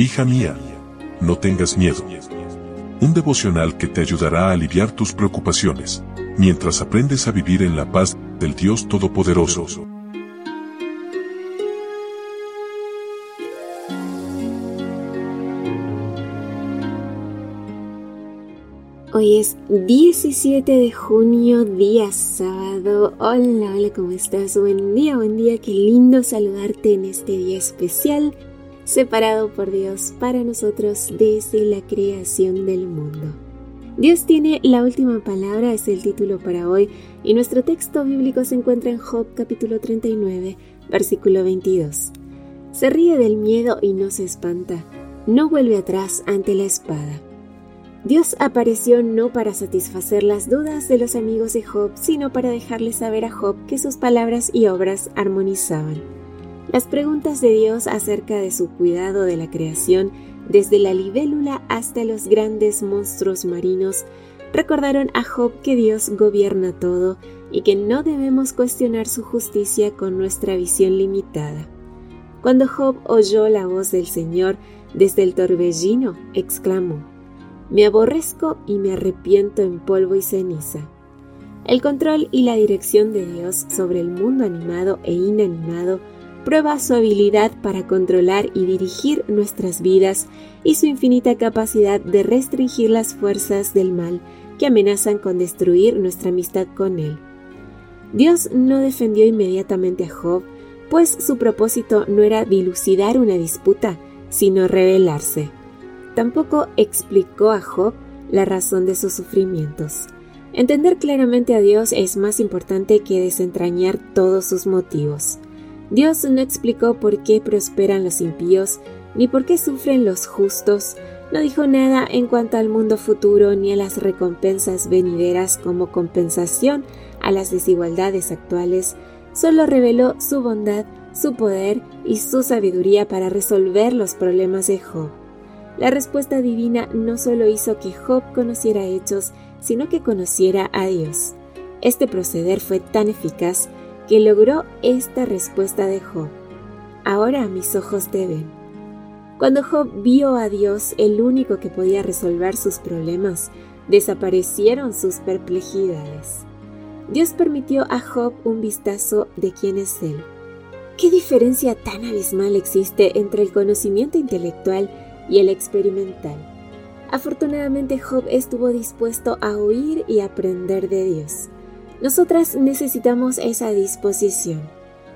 Hija mía, no tengas miedo. Un devocional que te ayudará a aliviar tus preocupaciones, mientras aprendes a vivir en la paz del Dios Todopoderoso. Hoy es 17 de junio, día sábado. Hola, hola, ¿cómo estás? Buen día, buen día. Qué lindo saludarte en este día especial separado por Dios para nosotros desde la creación del mundo. Dios tiene la última palabra, es el título para hoy, y nuestro texto bíblico se encuentra en Job capítulo 39, versículo 22. Se ríe del miedo y no se espanta, no vuelve atrás ante la espada. Dios apareció no para satisfacer las dudas de los amigos de Job, sino para dejarle saber a Job que sus palabras y obras armonizaban. Las preguntas de Dios acerca de su cuidado de la creación, desde la libélula hasta los grandes monstruos marinos, recordaron a Job que Dios gobierna todo y que no debemos cuestionar su justicia con nuestra visión limitada. Cuando Job oyó la voz del Señor desde el torbellino, exclamó, Me aborrezco y me arrepiento en polvo y ceniza. El control y la dirección de Dios sobre el mundo animado e inanimado prueba su habilidad para controlar y dirigir nuestras vidas y su infinita capacidad de restringir las fuerzas del mal que amenazan con destruir nuestra amistad con Él. Dios no defendió inmediatamente a Job, pues su propósito no era dilucidar una disputa, sino revelarse. Tampoco explicó a Job la razón de sus sufrimientos. Entender claramente a Dios es más importante que desentrañar todos sus motivos. Dios no explicó por qué prosperan los impíos, ni por qué sufren los justos, no dijo nada en cuanto al mundo futuro ni a las recompensas venideras como compensación a las desigualdades actuales, solo reveló su bondad, su poder y su sabiduría para resolver los problemas de Job. La respuesta divina no solo hizo que Job conociera hechos, sino que conociera a Dios. Este proceder fue tan eficaz que logró esta respuesta de Job. Ahora mis ojos te ven. Cuando Job vio a Dios, el único que podía resolver sus problemas, desaparecieron sus perplejidades. Dios permitió a Job un vistazo de quién es Él. ¿Qué diferencia tan abismal existe entre el conocimiento intelectual y el experimental? Afortunadamente Job estuvo dispuesto a oír y aprender de Dios. Nosotras necesitamos esa disposición.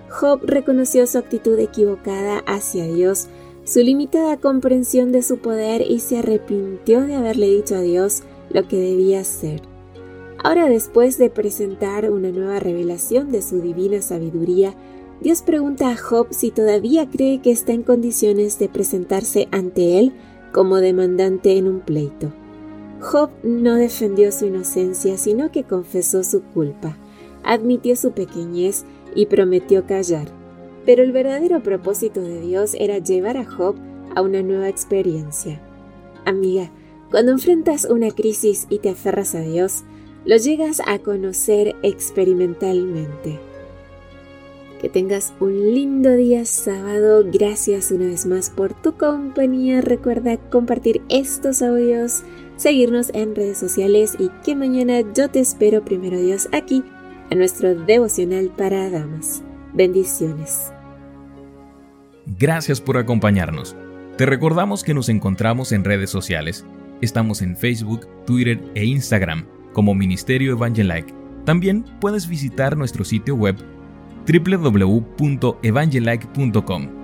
Job reconoció su actitud equivocada hacia Dios, su limitada comprensión de su poder y se arrepintió de haberle dicho a Dios lo que debía hacer. Ahora después de presentar una nueva revelación de su divina sabiduría, Dios pregunta a Job si todavía cree que está en condiciones de presentarse ante él como demandante en un pleito. Job no defendió su inocencia, sino que confesó su culpa, admitió su pequeñez y prometió callar. Pero el verdadero propósito de Dios era llevar a Job a una nueva experiencia. Amiga, cuando enfrentas una crisis y te aferras a Dios, lo llegas a conocer experimentalmente. Que tengas un lindo día sábado. Gracias una vez más por tu compañía. Recuerda compartir estos audios seguirnos en redes sociales y que mañana yo te espero primero Dios aquí a nuestro devocional para damas. Bendiciones. Gracias por acompañarnos. Te recordamos que nos encontramos en redes sociales. Estamos en Facebook, Twitter e Instagram como Ministerio Evangelike. También puedes visitar nuestro sitio web www.evangelike.com